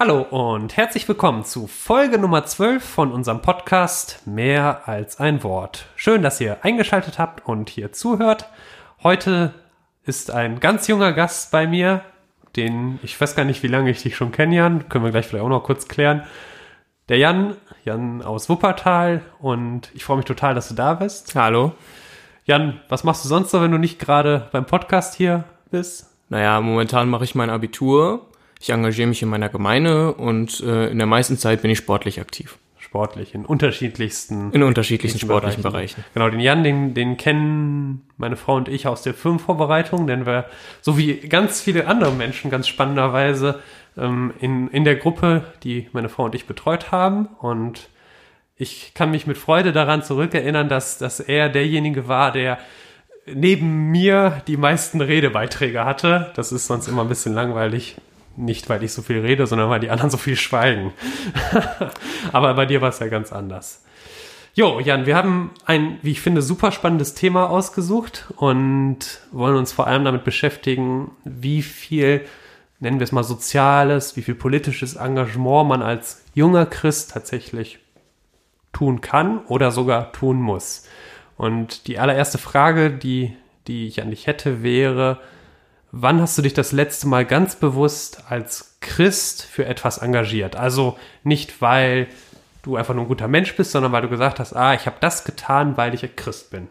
Hallo und herzlich willkommen zu Folge Nummer 12 von unserem Podcast Mehr als ein Wort. Schön, dass ihr eingeschaltet habt und hier zuhört. Heute ist ein ganz junger Gast bei mir, den ich weiß gar nicht, wie lange ich dich schon kenne, Jan. Können wir gleich vielleicht auch noch kurz klären. Der Jan, Jan aus Wuppertal und ich freue mich total, dass du da bist. Hallo. Jan, was machst du sonst so, wenn du nicht gerade beim Podcast hier bist? Naja, momentan mache ich mein Abitur ich engagiere mich in meiner Gemeinde und äh, in der meisten Zeit bin ich sportlich aktiv. Sportlich, in unterschiedlichsten. In unterschiedlichsten sportlichen Bereichen. Bereichen. Genau, den Jan, den, den kennen meine Frau und ich aus der Firmenvorbereitung, denn wir, so wie ganz viele andere Menschen, ganz spannenderweise, ähm, in, in der Gruppe, die meine Frau und ich betreut haben. Und ich kann mich mit Freude daran zurückerinnern, dass, dass er derjenige war, der neben mir die meisten Redebeiträge hatte. Das ist sonst immer ein bisschen langweilig, nicht, weil ich so viel rede, sondern weil die anderen so viel schweigen. Aber bei dir war es ja ganz anders. Jo, Jan, wir haben ein, wie ich finde, super spannendes Thema ausgesucht und wollen uns vor allem damit beschäftigen, wie viel, nennen wir es mal soziales, wie viel politisches Engagement man als junger Christ tatsächlich tun kann oder sogar tun muss. Und die allererste Frage, die, die ich an dich hätte, wäre, Wann hast du dich das letzte Mal ganz bewusst als Christ für etwas engagiert? Also nicht, weil du einfach nur ein guter Mensch bist, sondern weil du gesagt hast, ah, ich habe das getan, weil ich ein Christ bin.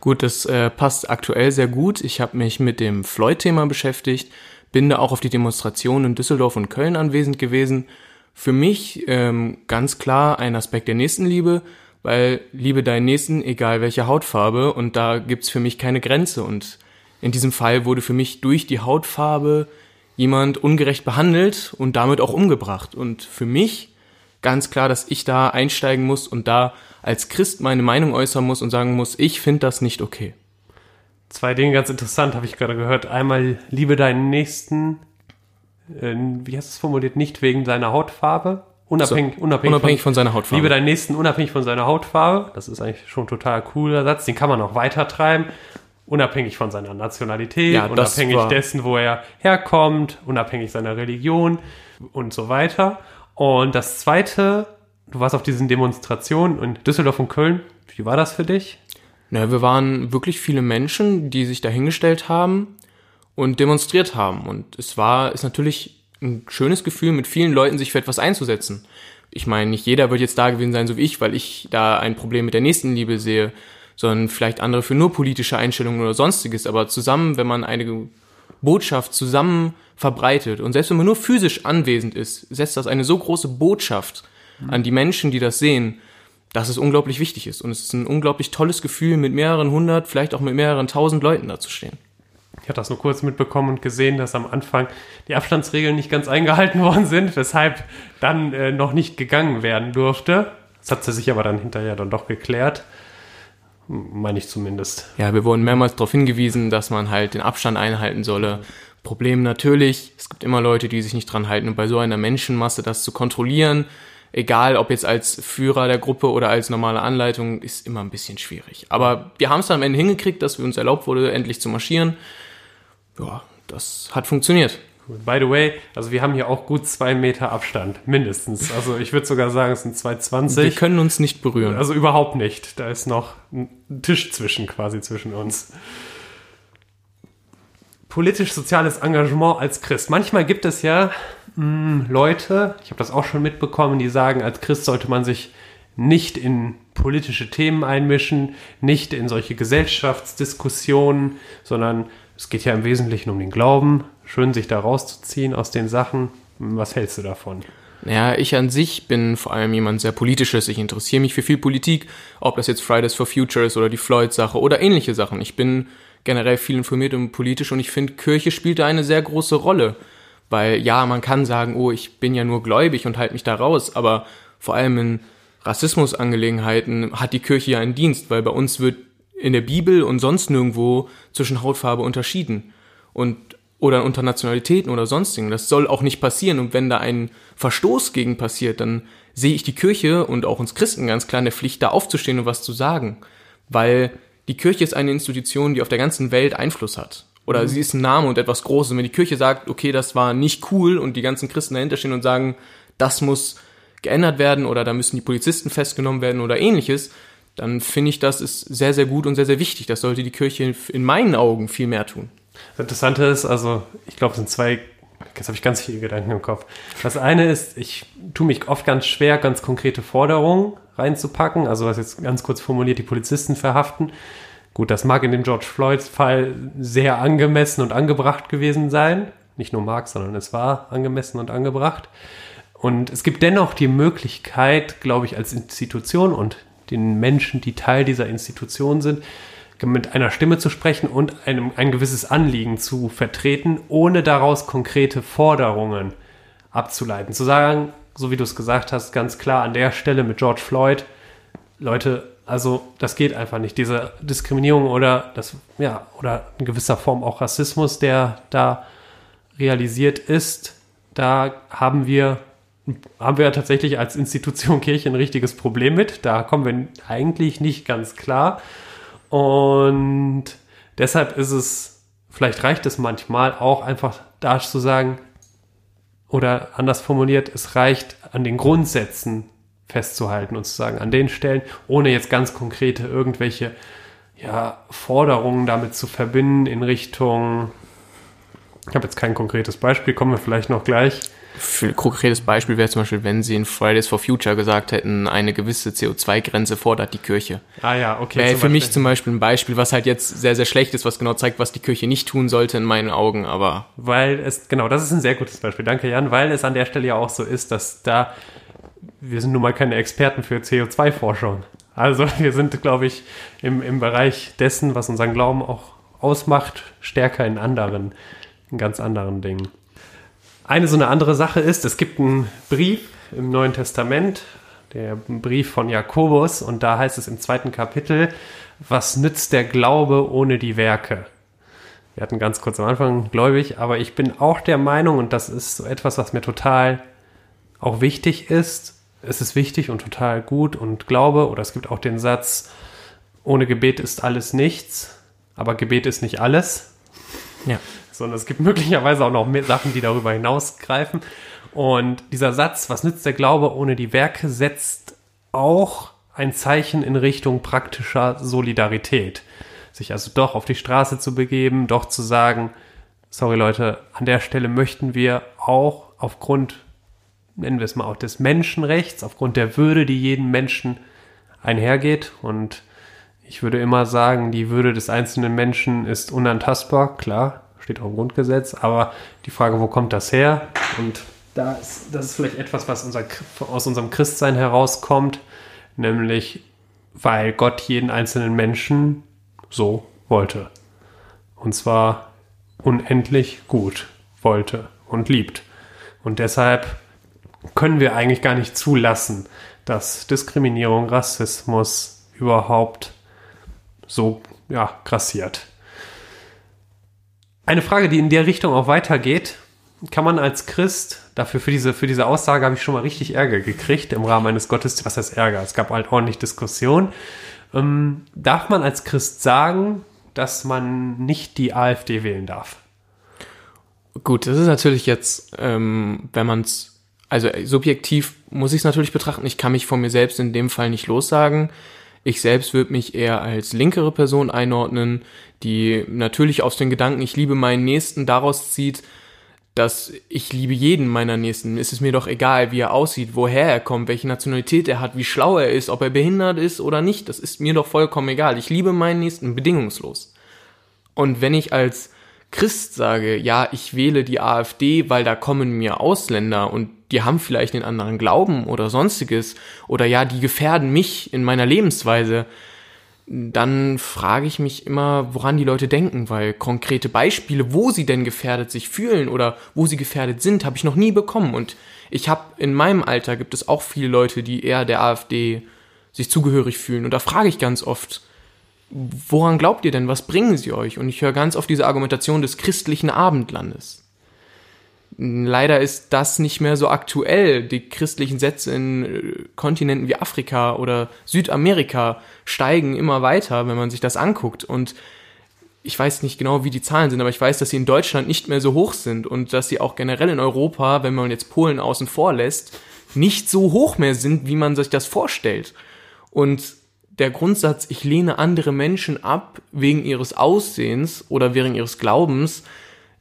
Gut, das äh, passt aktuell sehr gut. Ich habe mich mit dem Floyd-Thema beschäftigt, bin da auch auf die Demonstration in Düsseldorf und Köln anwesend gewesen. Für mich ähm, ganz klar ein Aspekt der Nächstenliebe, weil liebe deinen Nächsten, egal welche Hautfarbe, und da gibt's für mich keine Grenze. Und in diesem Fall wurde für mich durch die Hautfarbe jemand ungerecht behandelt und damit auch umgebracht. Und für mich ganz klar, dass ich da einsteigen muss und da als Christ meine Meinung äußern muss und sagen muss, ich finde das nicht okay. Zwei Dinge ganz interessant, habe ich gerade gehört. Einmal, liebe deinen Nächsten, äh, wie hast du es formuliert, nicht wegen seiner Hautfarbe. Unabhängig, so, unabhängig, unabhängig von, von, seiner Hautfarbe. Liebe deinen Nächsten unabhängig von seiner Hautfarbe. Das ist eigentlich schon ein total cooler Satz. Den kann man auch weiter treiben unabhängig von seiner Nationalität, ja, unabhängig dessen, wo er herkommt, unabhängig seiner Religion und so weiter. Und das Zweite, du warst auf diesen Demonstrationen in Düsseldorf und Köln. Wie war das für dich? Na, wir waren wirklich viele Menschen, die sich dahingestellt haben und demonstriert haben. Und es war, ist natürlich ein schönes Gefühl, mit vielen Leuten sich für etwas einzusetzen. Ich meine, nicht jeder wird jetzt da gewesen sein, so wie ich, weil ich da ein Problem mit der Nächstenliebe sehe sondern vielleicht andere für nur politische Einstellungen oder sonstiges. Aber zusammen, wenn man eine Botschaft zusammen verbreitet und selbst wenn man nur physisch anwesend ist, setzt das eine so große Botschaft an die Menschen, die das sehen, dass es unglaublich wichtig ist. Und es ist ein unglaublich tolles Gefühl, mit mehreren hundert, vielleicht auch mit mehreren tausend Leuten da zu stehen. Ich hatte das nur kurz mitbekommen und gesehen, dass am Anfang die Abstandsregeln nicht ganz eingehalten worden sind, weshalb dann äh, noch nicht gegangen werden durfte. Das hat sie sich aber dann hinterher dann doch geklärt meine ich zumindest. Ja, wir wurden mehrmals darauf hingewiesen, dass man halt den Abstand einhalten solle. Problem natürlich, es gibt immer Leute, die sich nicht dran halten und bei so einer Menschenmasse das zu kontrollieren, egal ob jetzt als Führer der Gruppe oder als normale Anleitung, ist immer ein bisschen schwierig. Aber wir haben es dann am Ende hingekriegt, dass wir uns erlaubt wurde, endlich zu marschieren. Ja, das hat funktioniert. By the way, also wir haben hier auch gut zwei Meter Abstand, mindestens. Also ich würde sogar sagen, es sind 2,20. Wir können uns nicht berühren. Also überhaupt nicht. Da ist noch ein Tisch zwischen, quasi zwischen uns. Politisch-soziales Engagement als Christ. Manchmal gibt es ja mh, hm, Leute, ich habe das auch schon mitbekommen, die sagen, als Christ sollte man sich nicht in politische Themen einmischen, nicht in solche Gesellschaftsdiskussionen, sondern es geht ja im Wesentlichen um den Glauben, schön sich da rauszuziehen aus den Sachen. Was hältst du davon? Ja, ich an sich bin vor allem jemand sehr politisches. Ich interessiere mich für viel Politik, ob das jetzt Fridays for Future ist oder die Floyd-Sache oder ähnliche Sachen. Ich bin generell viel informiert und politisch und ich finde, Kirche spielt da eine sehr große Rolle. Weil ja, man kann sagen, oh, ich bin ja nur gläubig und halte mich da raus, aber vor allem in Rassismusangelegenheiten hat die Kirche ja einen Dienst, weil bei uns wird in der Bibel und sonst nirgendwo zwischen Hautfarbe unterschieden. Und oder unter Nationalitäten oder sonstigen. Das soll auch nicht passieren. Und wenn da ein Verstoß gegen passiert, dann sehe ich die Kirche und auch uns Christen ganz klar in der Pflicht, da aufzustehen und was zu sagen. Weil die Kirche ist eine Institution, die auf der ganzen Welt Einfluss hat. Oder mhm. sie ist ein Name und etwas Großes. Und wenn die Kirche sagt, okay, das war nicht cool und die ganzen Christen dahinter stehen und sagen, das muss geändert werden oder da müssen die Polizisten festgenommen werden oder ähnliches, dann finde ich, das ist sehr, sehr gut und sehr, sehr wichtig. Das sollte die Kirche in meinen Augen viel mehr tun. Das Interessante ist, also ich glaube, es sind zwei, jetzt habe ich ganz viele Gedanken im Kopf. Das eine ist, ich tue mich oft ganz schwer, ganz konkrete Forderungen reinzupacken. Also was jetzt ganz kurz formuliert, die Polizisten verhaften. Gut, das mag in dem George Floyd-Fall sehr angemessen und angebracht gewesen sein. Nicht nur mag, sondern es war angemessen und angebracht. Und es gibt dennoch die Möglichkeit, glaube ich, als Institution und den Menschen, die Teil dieser Institution sind, mit einer Stimme zu sprechen und einem, ein gewisses Anliegen zu vertreten, ohne daraus konkrete Forderungen abzuleiten. Zu sagen, so wie du es gesagt hast, ganz klar an der Stelle mit George Floyd, Leute, also das geht einfach nicht. Diese Diskriminierung oder das, ja, oder in gewisser Form auch Rassismus, der da realisiert ist, da haben wir haben wir tatsächlich als Institution Kirche ein richtiges Problem mit. Da kommen wir eigentlich nicht ganz klar. Und deshalb ist es, vielleicht reicht es manchmal auch einfach da zu sagen, oder anders formuliert, es reicht an den Grundsätzen festzuhalten und zu sagen, an den Stellen, ohne jetzt ganz konkrete irgendwelche ja, Forderungen damit zu verbinden in Richtung, ich habe jetzt kein konkretes Beispiel, kommen wir vielleicht noch gleich, für ein konkretes Beispiel wäre zum Beispiel, wenn sie in Fridays for Future gesagt hätten, eine gewisse CO2-Grenze fordert die Kirche. Ah ja, okay. Wäre für mich zum Beispiel ein Beispiel, was halt jetzt sehr, sehr schlecht ist, was genau zeigt, was die Kirche nicht tun sollte in meinen Augen, aber. Weil es, genau, das ist ein sehr gutes Beispiel. Danke, Jan, weil es an der Stelle ja auch so ist, dass da, wir sind nun mal keine Experten für CO2-Forschung. Also wir sind, glaube ich, im, im Bereich dessen, was unseren Glauben auch ausmacht, stärker in anderen, in ganz anderen Dingen. Eine so eine andere Sache ist, es gibt einen Brief im Neuen Testament, der Brief von Jakobus, und da heißt es im zweiten Kapitel, was nützt der Glaube ohne die Werke? Wir hatten ganz kurz am Anfang gläubig, aber ich bin auch der Meinung, und das ist so etwas, was mir total auch wichtig ist, es ist wichtig und total gut und glaube, oder es gibt auch den Satz, ohne Gebet ist alles nichts, aber Gebet ist nicht alles. Ja sondern es gibt möglicherweise auch noch mehr Sachen, die darüber hinausgreifen. Und dieser Satz, was nützt der Glaube ohne die Werke, setzt auch ein Zeichen in Richtung praktischer Solidarität. Sich also doch auf die Straße zu begeben, doch zu sagen, sorry Leute, an der Stelle möchten wir auch aufgrund, nennen wir es mal auch des Menschenrechts, aufgrund der Würde, die jeden Menschen einhergeht. Und ich würde immer sagen, die Würde des einzelnen Menschen ist unantastbar, klar, steht auch im Grundgesetz, aber die Frage, wo kommt das her? Und da ist, das ist vielleicht etwas, was unser, aus unserem Christsein herauskommt, nämlich weil Gott jeden einzelnen Menschen so wollte. Und zwar unendlich gut wollte und liebt. Und deshalb können wir eigentlich gar nicht zulassen, dass Diskriminierung, Rassismus überhaupt so ja, grassiert. Eine Frage, die in der Richtung auch weitergeht, kann man als Christ, dafür für diese, für diese Aussage habe ich schon mal richtig Ärger gekriegt im Rahmen eines Gottesdienstes. Was heißt Ärger? Es gab halt ordentlich Diskussion. Ähm, darf man als Christ sagen, dass man nicht die AfD wählen darf? Gut, das ist natürlich jetzt, ähm, wenn man es, also subjektiv muss ich es natürlich betrachten. Ich kann mich von mir selbst in dem Fall nicht lossagen. Ich selbst würde mich eher als linkere Person einordnen, die natürlich aus den Gedanken, ich liebe meinen Nächsten, daraus zieht, dass ich liebe jeden meiner Nächsten. Es ist mir doch egal, wie er aussieht, woher er kommt, welche Nationalität er hat, wie schlau er ist, ob er behindert ist oder nicht. Das ist mir doch vollkommen egal. Ich liebe meinen Nächsten bedingungslos. Und wenn ich als Christ sage, ja, ich wähle die AfD, weil da kommen mir Ausländer und die haben vielleicht einen anderen Glauben oder sonstiges, oder ja, die gefährden mich in meiner Lebensweise, dann frage ich mich immer, woran die Leute denken, weil konkrete Beispiele, wo sie denn gefährdet sich fühlen oder wo sie gefährdet sind, habe ich noch nie bekommen. Und ich habe in meinem Alter gibt es auch viele Leute, die eher der AfD sich zugehörig fühlen. Und da frage ich ganz oft, woran glaubt ihr denn? Was bringen sie euch? Und ich höre ganz oft diese Argumentation des christlichen Abendlandes. Leider ist das nicht mehr so aktuell. Die christlichen Sätze in äh, Kontinenten wie Afrika oder Südamerika steigen immer weiter, wenn man sich das anguckt. Und ich weiß nicht genau, wie die Zahlen sind, aber ich weiß, dass sie in Deutschland nicht mehr so hoch sind und dass sie auch generell in Europa, wenn man jetzt Polen außen vor lässt, nicht so hoch mehr sind, wie man sich das vorstellt. Und der Grundsatz, ich lehne andere Menschen ab wegen ihres Aussehens oder wegen ihres Glaubens,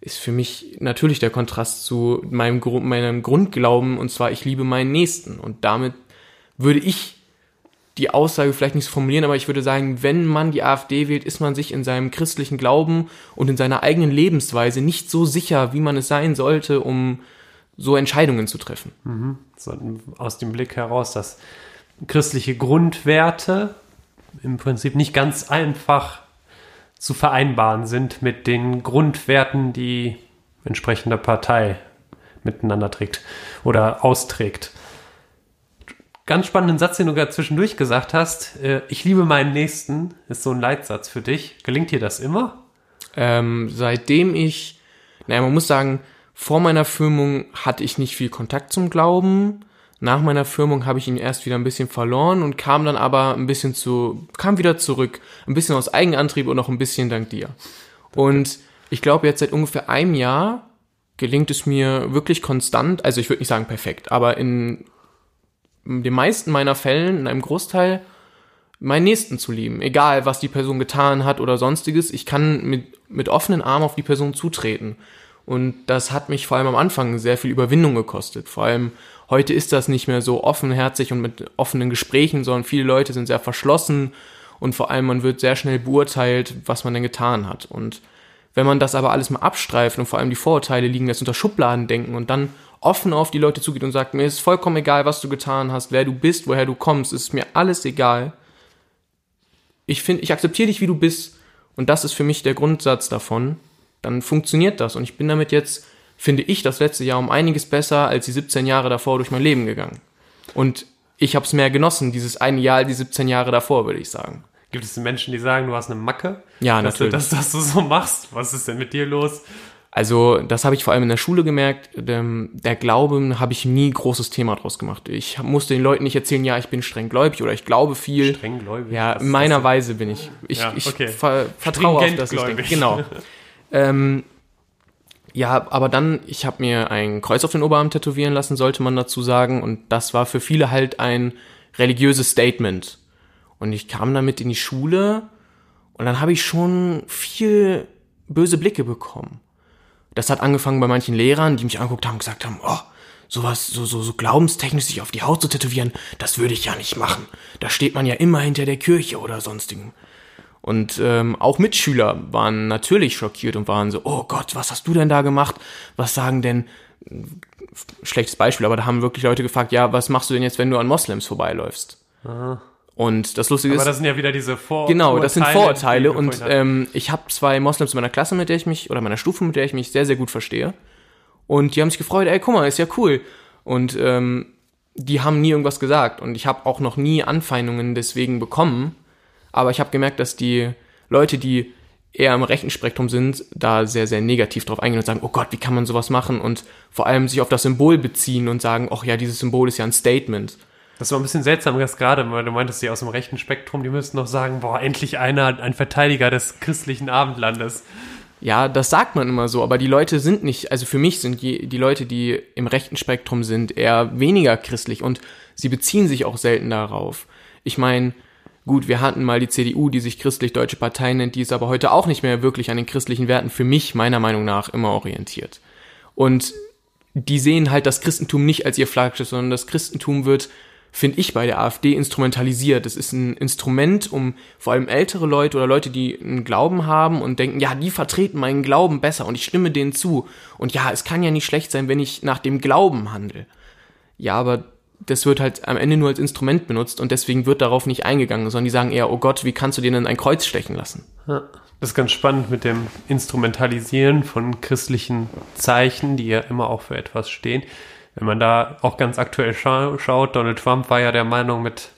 ist für mich natürlich der Kontrast zu meinem, meinem Grundglauben, und zwar, ich liebe meinen Nächsten. Und damit würde ich die Aussage vielleicht nicht so formulieren, aber ich würde sagen, wenn man die AfD wählt, ist man sich in seinem christlichen Glauben und in seiner eigenen Lebensweise nicht so sicher, wie man es sein sollte, um so Entscheidungen zu treffen. Mhm. So, aus dem Blick heraus, dass christliche Grundwerte im Prinzip nicht ganz einfach zu vereinbaren sind mit den Grundwerten, die entsprechende Partei miteinander trägt oder austrägt. Ganz spannenden Satz, den du gerade zwischendurch gesagt hast. Äh, ich liebe meinen Nächsten, ist so ein Leitsatz für dich. Gelingt dir das immer? Ähm, seitdem ich, naja, man muss sagen, vor meiner Firmung hatte ich nicht viel Kontakt zum Glauben. Nach meiner Firmung habe ich ihn erst wieder ein bisschen verloren und kam dann aber ein bisschen zu, kam wieder zurück. Ein bisschen aus Eigenantrieb und auch ein bisschen dank dir. Und ich glaube, jetzt seit ungefähr einem Jahr gelingt es mir wirklich konstant, also ich würde nicht sagen perfekt, aber in den meisten meiner Fällen, in einem Großteil, meinen Nächsten zu lieben. Egal, was die Person getan hat oder sonstiges. Ich kann mit, mit offenen Armen auf die Person zutreten. Und das hat mich vor allem am Anfang sehr viel Überwindung gekostet. Vor allem heute ist das nicht mehr so offenherzig und mit offenen Gesprächen, sondern viele Leute sind sehr verschlossen und vor allem man wird sehr schnell beurteilt, was man denn getan hat. Und wenn man das aber alles mal abstreift und vor allem die Vorurteile liegen lässt unter Schubladen denken und dann offen auf die Leute zugeht und sagt, mir ist vollkommen egal, was du getan hast, wer du bist, woher du kommst, ist mir alles egal. Ich finde, ich akzeptiere dich, wie du bist und das ist für mich der Grundsatz davon dann funktioniert das. Und ich bin damit jetzt, finde ich, das letzte Jahr um einiges besser als die 17 Jahre davor durch mein Leben gegangen. Und ich habe es mehr genossen, dieses eine Jahr, die 17 Jahre davor, würde ich sagen. Gibt es Menschen, die sagen, du hast eine Macke? Ja, natürlich. Dass, dass, dass du so machst. Was ist denn mit dir los? Also das habe ich vor allem in der Schule gemerkt. Der Glauben habe ich nie großes Thema draus gemacht. Ich musste den Leuten nicht erzählen, ja, ich bin streng gläubig oder ich glaube viel. Streng gläubig. Ja, in meiner Weise bin ich. Ich, ja, okay. ich ver vertraue auf das, ich denke. Genau. Ähm, ja, aber dann, ich habe mir ein Kreuz auf den Oberarm tätowieren lassen, sollte man dazu sagen. Und das war für viele halt ein religiöses Statement. Und ich kam damit in die Schule und dann habe ich schon viel böse Blicke bekommen. Das hat angefangen bei manchen Lehrern, die mich angeguckt haben und gesagt haben, oh, sowas, so, so, so glaubenstechnisch sich auf die Haut zu tätowieren, das würde ich ja nicht machen. Da steht man ja immer hinter der Kirche oder sonstigen. Und ähm, auch Mitschüler waren natürlich schockiert und waren so, oh Gott, was hast du denn da gemacht? Was sagen denn, schlechtes Beispiel, aber da haben wirklich Leute gefragt, ja, was machst du denn jetzt, wenn du an Moslems vorbeiläufst? Aha. Und das Lustige ist. Aber das sind ja wieder diese Vorurteile. Genau, das sind Vorurteile. Und ähm, ich habe zwei Moslems in meiner Klasse, mit der ich mich, oder meiner Stufe, mit der ich mich sehr, sehr gut verstehe. Und die haben sich gefreut, ey, guck mal, ist ja cool. Und ähm, die haben nie irgendwas gesagt. Und ich habe auch noch nie Anfeindungen deswegen bekommen. Aber ich habe gemerkt, dass die Leute, die eher im rechten Spektrum sind, da sehr, sehr negativ drauf eingehen und sagen, oh Gott, wie kann man sowas machen? Und vor allem sich auf das Symbol beziehen und sagen, ach ja, dieses Symbol ist ja ein Statement. Das war ein bisschen seltsam, dass gerade, weil du meintest, die aus dem rechten Spektrum, die müssten noch sagen, boah, endlich einer, ein Verteidiger des christlichen Abendlandes. Ja, das sagt man immer so, aber die Leute sind nicht, also für mich sind die, die Leute, die im rechten Spektrum sind, eher weniger christlich und sie beziehen sich auch selten darauf. Ich meine, Gut, wir hatten mal die CDU, die sich christlich-deutsche Partei nennt, die ist aber heute auch nicht mehr wirklich an den christlichen Werten für mich, meiner Meinung nach, immer orientiert. Und die sehen halt das Christentum nicht als ihr Flaggschiff, sondern das Christentum wird, finde ich, bei der AfD instrumentalisiert. Es ist ein Instrument, um vor allem ältere Leute oder Leute, die einen Glauben haben und denken, ja, die vertreten meinen Glauben besser und ich stimme denen zu. Und ja, es kann ja nicht schlecht sein, wenn ich nach dem Glauben handle. Ja, aber das wird halt am Ende nur als Instrument benutzt und deswegen wird darauf nicht eingegangen, sondern die sagen eher, oh Gott, wie kannst du dir denn ein Kreuz stechen lassen? Das ist ganz spannend mit dem Instrumentalisieren von christlichen Zeichen, die ja immer auch für etwas stehen. Wenn man da auch ganz aktuell scha schaut, Donald Trump war ja der Meinung, mit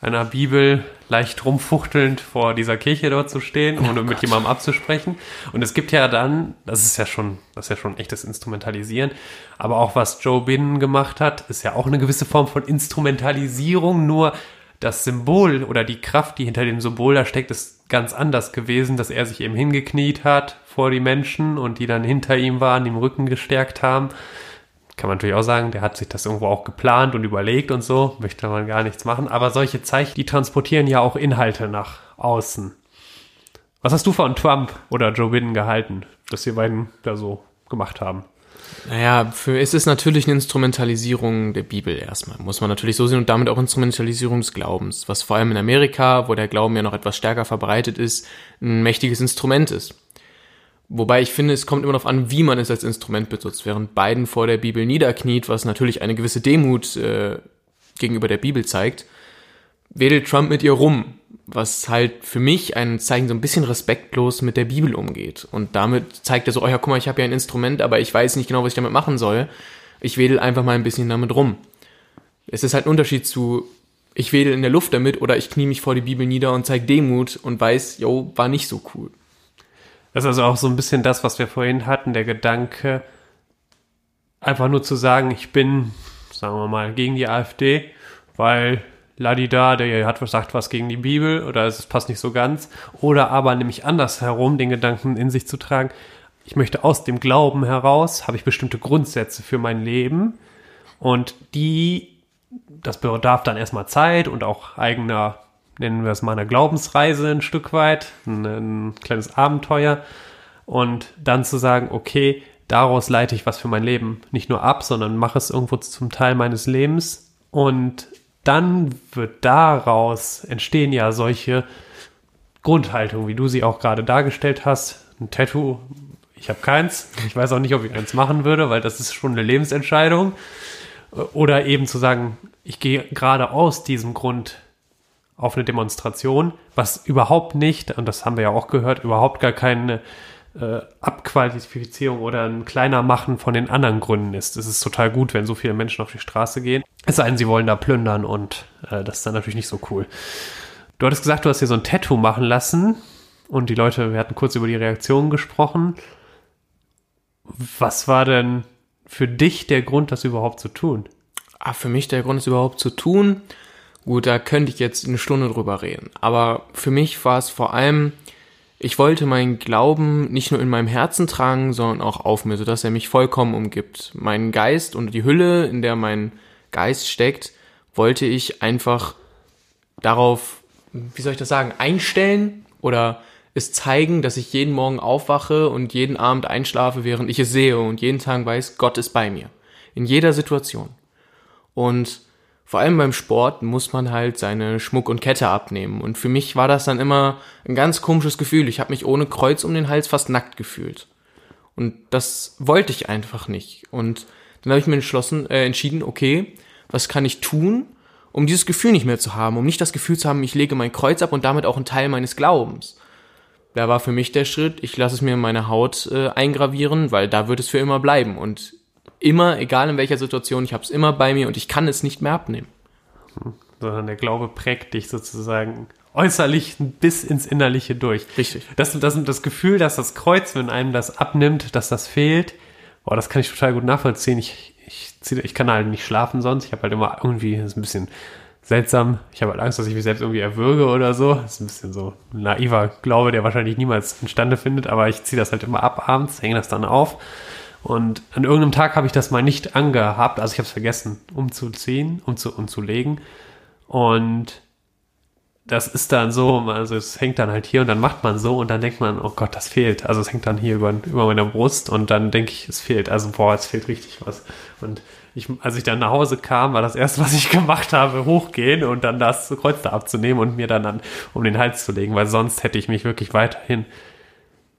einer Bibel leicht rumfuchtelnd vor dieser Kirche dort zu stehen, oh ohne oh mit jemandem abzusprechen. Und es gibt ja dann, das ist ja schon, das ist ja schon echtes Instrumentalisieren, aber auch was Joe Biden gemacht hat, ist ja auch eine gewisse Form von Instrumentalisierung, nur das Symbol oder die Kraft, die hinter dem Symbol da steckt, ist ganz anders gewesen, dass er sich eben hingekniet hat vor die Menschen und die dann hinter ihm waren, ihm Rücken gestärkt haben. Kann man natürlich auch sagen, der hat sich das irgendwo auch geplant und überlegt und so, möchte man gar nichts machen. Aber solche Zeichen, die transportieren ja auch Inhalte nach außen. Was hast du von Trump oder Joe Biden gehalten, dass die beiden da so gemacht haben? Naja, für, es ist natürlich eine Instrumentalisierung der Bibel erstmal, muss man natürlich so sehen und damit auch Instrumentalisierung des Glaubens, was vor allem in Amerika, wo der Glauben ja noch etwas stärker verbreitet ist, ein mächtiges Instrument ist. Wobei ich finde, es kommt immer darauf an, wie man es als Instrument benutzt. Während Biden vor der Bibel niederkniet, was natürlich eine gewisse Demut äh, gegenüber der Bibel zeigt, wedelt Trump mit ihr rum, was halt für mich ein Zeichen so ein bisschen respektlos mit der Bibel umgeht. Und damit zeigt er so, oh ja, guck mal, ich habe ja ein Instrument, aber ich weiß nicht genau, was ich damit machen soll. Ich wedel einfach mal ein bisschen damit rum. Es ist halt ein Unterschied zu, ich wedel in der Luft damit oder ich knie mich vor die Bibel nieder und zeig Demut und weiß, yo, war nicht so cool. Das ist also auch so ein bisschen das, was wir vorhin hatten, der Gedanke, einfach nur zu sagen, ich bin, sagen wir mal, gegen die AfD, weil Ladida, der hat sagt was gegen die Bibel oder es passt nicht so ganz. Oder aber nämlich andersherum den Gedanken in sich zu tragen, ich möchte aus dem Glauben heraus, habe ich bestimmte Grundsätze für mein Leben und die, das bedarf dann erstmal Zeit und auch eigener, nennen wir es mal eine Glaubensreise ein Stück weit, ein, ein kleines Abenteuer und dann zu sagen, okay, daraus leite ich was für mein Leben nicht nur ab, sondern mache es irgendwo zum Teil meines Lebens und dann wird daraus entstehen ja solche Grundhaltungen, wie du sie auch gerade dargestellt hast. Ein Tattoo, ich habe keins. Ich weiß auch nicht, ob ich eins machen würde, weil das ist schon eine Lebensentscheidung. Oder eben zu sagen, ich gehe gerade aus diesem Grund auf eine Demonstration, was überhaupt nicht, und das haben wir ja auch gehört, überhaupt gar keine äh, Abqualifizierung oder ein kleiner Machen von den anderen Gründen ist. Es ist total gut, wenn so viele Menschen auf die Straße gehen. Es sei denn, sie wollen da plündern und äh, das ist dann natürlich nicht so cool. Du hattest gesagt, du hast dir so ein Tattoo machen lassen und die Leute, wir hatten kurz über die Reaktionen gesprochen. Was war denn für dich der Grund, das überhaupt zu tun? Ah, für mich der Grund, das überhaupt zu tun. Gut, da könnte ich jetzt eine Stunde drüber reden. Aber für mich war es vor allem ich wollte meinen Glauben nicht nur in meinem Herzen tragen, sondern auch auf mir, sodass er mich vollkommen umgibt. Meinen Geist und die Hülle, in der mein Geist steckt, wollte ich einfach darauf, wie soll ich das sagen, einstellen oder es zeigen, dass ich jeden Morgen aufwache und jeden Abend einschlafe, während ich es sehe und jeden Tag weiß, Gott ist bei mir. In jeder Situation. Und vor allem beim Sport muss man halt seine Schmuck und Kette abnehmen. Und für mich war das dann immer ein ganz komisches Gefühl. Ich habe mich ohne Kreuz um den Hals fast nackt gefühlt. Und das wollte ich einfach nicht. Und dann habe ich mir entschlossen, äh, entschieden, okay, was kann ich tun, um dieses Gefühl nicht mehr zu haben, um nicht das Gefühl zu haben, ich lege mein Kreuz ab und damit auch einen Teil meines Glaubens. Da war für mich der Schritt, ich lasse es mir in meine Haut äh, eingravieren, weil da wird es für immer bleiben. Und immer, egal in welcher Situation, ich habe es immer bei mir und ich kann es nicht mehr abnehmen. Sondern der Glaube prägt dich sozusagen äußerlich bis ins Innerliche durch. Richtig. Das, das, das Gefühl, dass das Kreuz, wenn einem das abnimmt, dass das fehlt, boah, das kann ich total gut nachvollziehen. Ich, ich, ich kann halt nicht schlafen sonst. Ich habe halt immer irgendwie, das ist ein bisschen seltsam. Ich habe halt Angst, dass ich mich selbst irgendwie erwürge oder so. Das ist ein bisschen so ein naiver Glaube, der wahrscheinlich niemals entstande findet, aber ich ziehe das halt immer ab abends, hänge das dann auf und an irgendeinem Tag habe ich das mal nicht angehabt, also ich habe es vergessen umzuziehen, umzu, umzulegen. Und das ist dann so, also es hängt dann halt hier und dann macht man so und dann denkt man, oh Gott, das fehlt. Also es hängt dann hier über, über meiner Brust und dann denke ich, es fehlt. Also boah, es fehlt richtig was. Und ich, als ich dann nach Hause kam, war das erste, was ich gemacht habe, hochgehen und dann das Kreuz da abzunehmen und mir dann an, um den Hals zu legen, weil sonst hätte ich mich wirklich weiterhin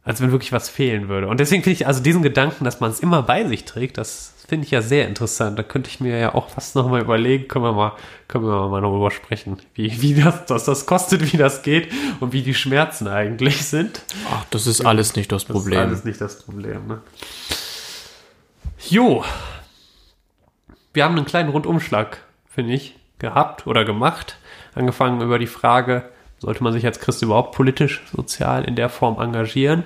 als wenn wirklich was fehlen würde. Und deswegen finde ich also diesen Gedanken, dass man es immer bei sich trägt, das finde ich ja sehr interessant. Da könnte ich mir ja auch fast noch mal überlegen, können wir mal, können wir mal darüber sprechen, wie, wie das, was das kostet, wie das geht und wie die Schmerzen eigentlich sind. Ach, das ist alles nicht das Problem. Das ist alles nicht das Problem, ne? Jo. Wir haben einen kleinen Rundumschlag, finde ich, gehabt oder gemacht. Angefangen über die Frage, sollte man sich als Christ überhaupt politisch, sozial in der Form engagieren?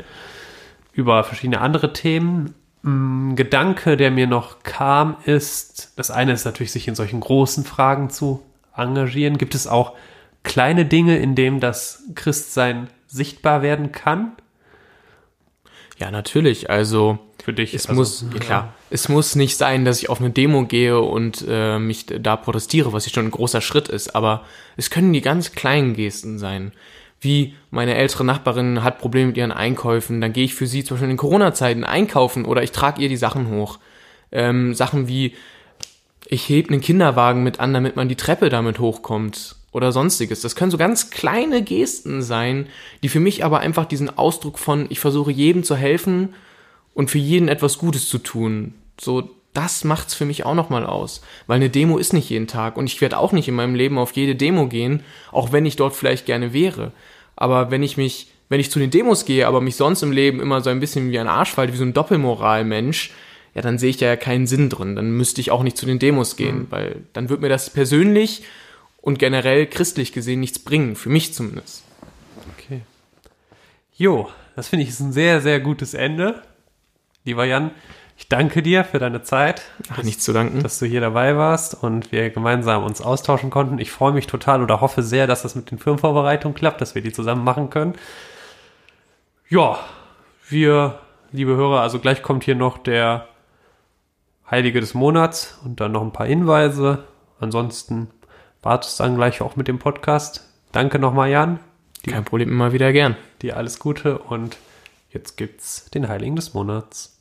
Über verschiedene andere Themen. Ein mm, Gedanke, der mir noch kam, ist, das eine ist natürlich, sich in solchen großen Fragen zu engagieren? Gibt es auch kleine Dinge, in denen das Christsein sichtbar werden kann? Ja, natürlich. Also Für dich. es also, muss, ja, klar, es muss nicht sein, dass ich auf eine Demo gehe und äh, mich da protestiere, was ja schon ein großer Schritt ist. Aber es können die ganz kleinen Gesten sein. Wie meine ältere Nachbarin hat Probleme mit ihren Einkäufen, dann gehe ich für sie zum Beispiel in Corona-Zeiten einkaufen oder ich trage ihr die Sachen hoch. Ähm, Sachen wie ich heb einen Kinderwagen mit an, damit man die Treppe damit hochkommt oder sonstiges. Das können so ganz kleine Gesten sein, die für mich aber einfach diesen Ausdruck von ich versuche jedem zu helfen und für jeden etwas Gutes zu tun. So das macht's für mich auch nochmal aus, weil eine Demo ist nicht jeden Tag und ich werde auch nicht in meinem Leben auf jede Demo gehen, auch wenn ich dort vielleicht gerne wäre. Aber wenn ich mich, wenn ich zu den Demos gehe, aber mich sonst im Leben immer so ein bisschen wie ein Arsch falte, wie so ein Doppelmoral-Mensch, ja, dann sehe ich da ja keinen Sinn drin. Dann müsste ich auch nicht zu den Demos gehen, mhm. weil dann wird mir das persönlich und generell christlich gesehen nichts bringen, für mich zumindest. Okay. Jo, das finde ich ist ein sehr, sehr gutes Ende. Lieber Jan, ich danke dir für deine Zeit. Ach, nichts zu danken. Dass du hier dabei warst und wir gemeinsam uns austauschen konnten. Ich freue mich total oder hoffe sehr, dass das mit den Firmenvorbereitungen klappt, dass wir die zusammen machen können. Ja, wir, liebe Hörer, also gleich kommt hier noch der Heilige des Monats und dann noch ein paar Hinweise. Ansonsten war es dann gleich auch mit dem Podcast. Danke nochmal, Jan. Kein Problem, immer wieder gern. Dir alles Gute und jetzt gibt's den Heiligen des Monats.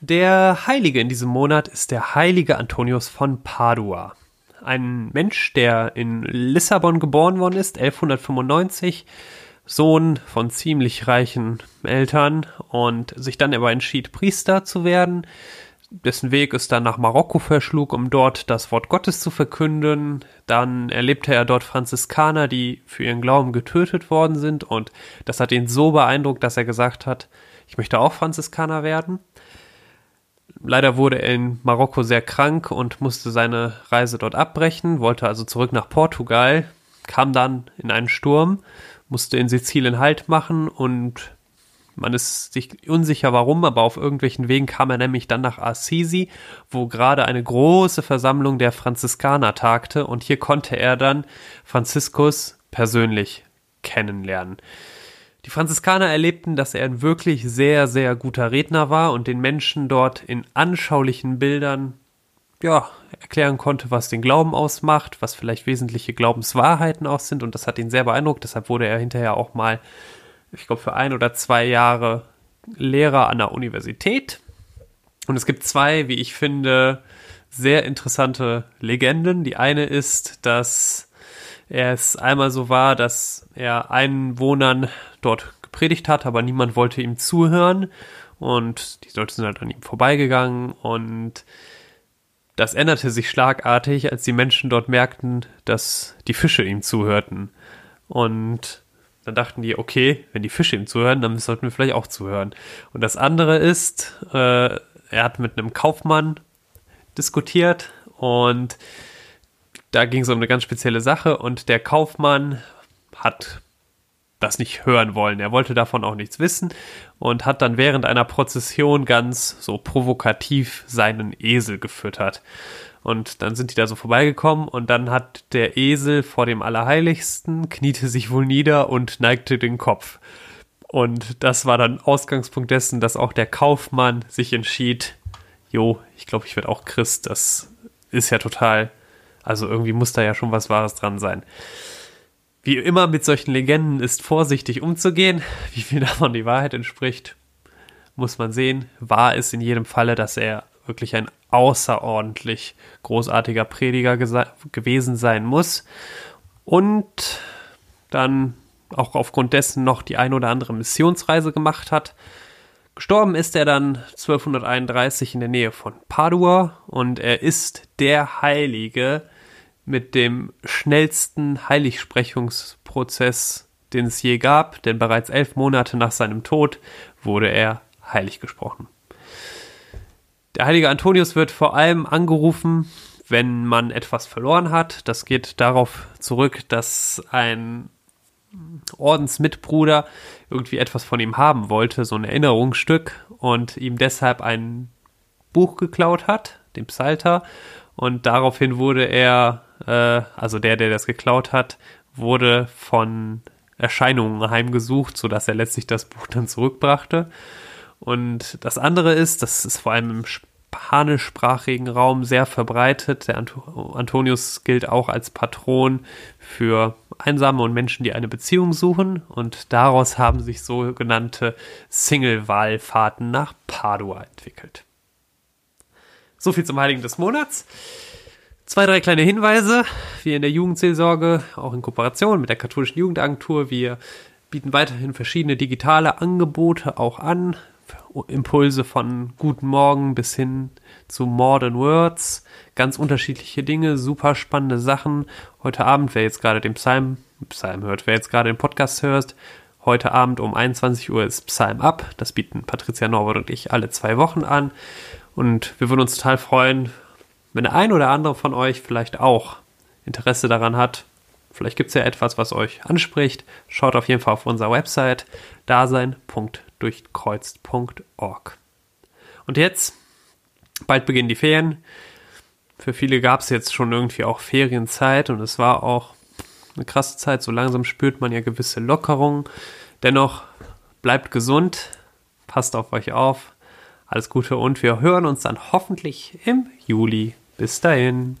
Der Heilige in diesem Monat ist der heilige Antonius von Padua. Ein Mensch, der in Lissabon geboren worden ist, 1195, Sohn von ziemlich reichen Eltern und sich dann aber entschied, Priester zu werden dessen Weg es dann nach Marokko verschlug, um dort das Wort Gottes zu verkünden. Dann erlebte er dort Franziskaner, die für ihren Glauben getötet worden sind und das hat ihn so beeindruckt, dass er gesagt hat, ich möchte auch Franziskaner werden. Leider wurde er in Marokko sehr krank und musste seine Reise dort abbrechen, wollte also zurück nach Portugal, kam dann in einen Sturm, musste in Sizilien Halt machen und man ist sich unsicher warum, aber auf irgendwelchen Wegen kam er nämlich dann nach Assisi, wo gerade eine große Versammlung der Franziskaner tagte. Und hier konnte er dann Franziskus persönlich kennenlernen. Die Franziskaner erlebten, dass er ein wirklich sehr, sehr guter Redner war und den Menschen dort in anschaulichen Bildern ja, erklären konnte, was den Glauben ausmacht, was vielleicht wesentliche Glaubenswahrheiten auch sind. Und das hat ihn sehr beeindruckt, deshalb wurde er hinterher auch mal ich glaube, für ein oder zwei Jahre Lehrer an der Universität. Und es gibt zwei, wie ich finde, sehr interessante Legenden. Die eine ist, dass es einmal so war, dass er Einwohnern dort gepredigt hat, aber niemand wollte ihm zuhören. Und die Leute sind halt an ihm vorbeigegangen und das änderte sich schlagartig, als die Menschen dort merkten, dass die Fische ihm zuhörten. Und dann dachten die, okay, wenn die Fische ihm zuhören, dann sollten wir vielleicht auch zuhören. Und das andere ist, äh, er hat mit einem Kaufmann diskutiert und da ging es um eine ganz spezielle Sache und der Kaufmann hat das nicht hören wollen. Er wollte davon auch nichts wissen und hat dann während einer Prozession ganz so provokativ seinen Esel gefüttert. Und dann sind die da so vorbeigekommen und dann hat der Esel vor dem Allerheiligsten, kniete sich wohl nieder und neigte den Kopf. Und das war dann Ausgangspunkt dessen, dass auch der Kaufmann sich entschied, jo, ich glaube, ich werde auch Christ. Das ist ja total, also irgendwie muss da ja schon was Wahres dran sein. Wie immer mit solchen Legenden ist vorsichtig umzugehen. Wie viel davon die Wahrheit entspricht, muss man sehen. Wahr ist in jedem Falle, dass er wirklich ein außerordentlich großartiger Prediger gewesen sein muss. Und dann auch aufgrund dessen noch die ein oder andere Missionsreise gemacht hat. Gestorben ist er dann 1231 in der Nähe von Padua und er ist der Heilige mit dem schnellsten Heiligsprechungsprozess, den es je gab, denn bereits elf Monate nach seinem Tod wurde er heilig gesprochen. Der heilige Antonius wird vor allem angerufen, wenn man etwas verloren hat. Das geht darauf zurück, dass ein Ordensmitbruder irgendwie etwas von ihm haben wollte, so ein Erinnerungsstück, und ihm deshalb ein Buch geklaut hat, den Psalter, und daraufhin wurde er äh, also der, der das geklaut hat, wurde von Erscheinungen heimgesucht, sodass er letztlich das Buch dann zurückbrachte. Und das andere ist, das ist vor allem im spanischsprachigen Raum sehr verbreitet. Der Antonius gilt auch als Patron für Einsame und Menschen, die eine Beziehung suchen. Und daraus haben sich sogenannte Single-Wahlfahrten nach Padua entwickelt. So viel zum Heiligen des Monats. Zwei, drei kleine Hinweise. Wir in der Jugendseelsorge, auch in Kooperation mit der katholischen Jugendagentur, wir bieten weiterhin verschiedene digitale Angebote auch an. Impulse von Guten Morgen bis hin zu Modern Words. Ganz unterschiedliche Dinge, super spannende Sachen. Heute Abend, wer jetzt gerade den Psalm, Psalm hört, wer jetzt gerade den Podcast hört, heute Abend um 21 Uhr ist Psalm ab. Das bieten Patricia Norbert und ich alle zwei Wochen an. Und wir würden uns total freuen, wenn der ein oder andere von euch vielleicht auch Interesse daran hat. Vielleicht gibt es ja etwas, was euch anspricht. Schaut auf jeden Fall auf unserer Website dasein.durchkreuzt.org. Und jetzt, bald beginnen die Ferien. Für viele gab es jetzt schon irgendwie auch Ferienzeit und es war auch eine krasse Zeit. So langsam spürt man ja gewisse Lockerungen. Dennoch bleibt gesund, passt auf euch auf. Alles Gute und wir hören uns dann hoffentlich im Juli. Bis dahin.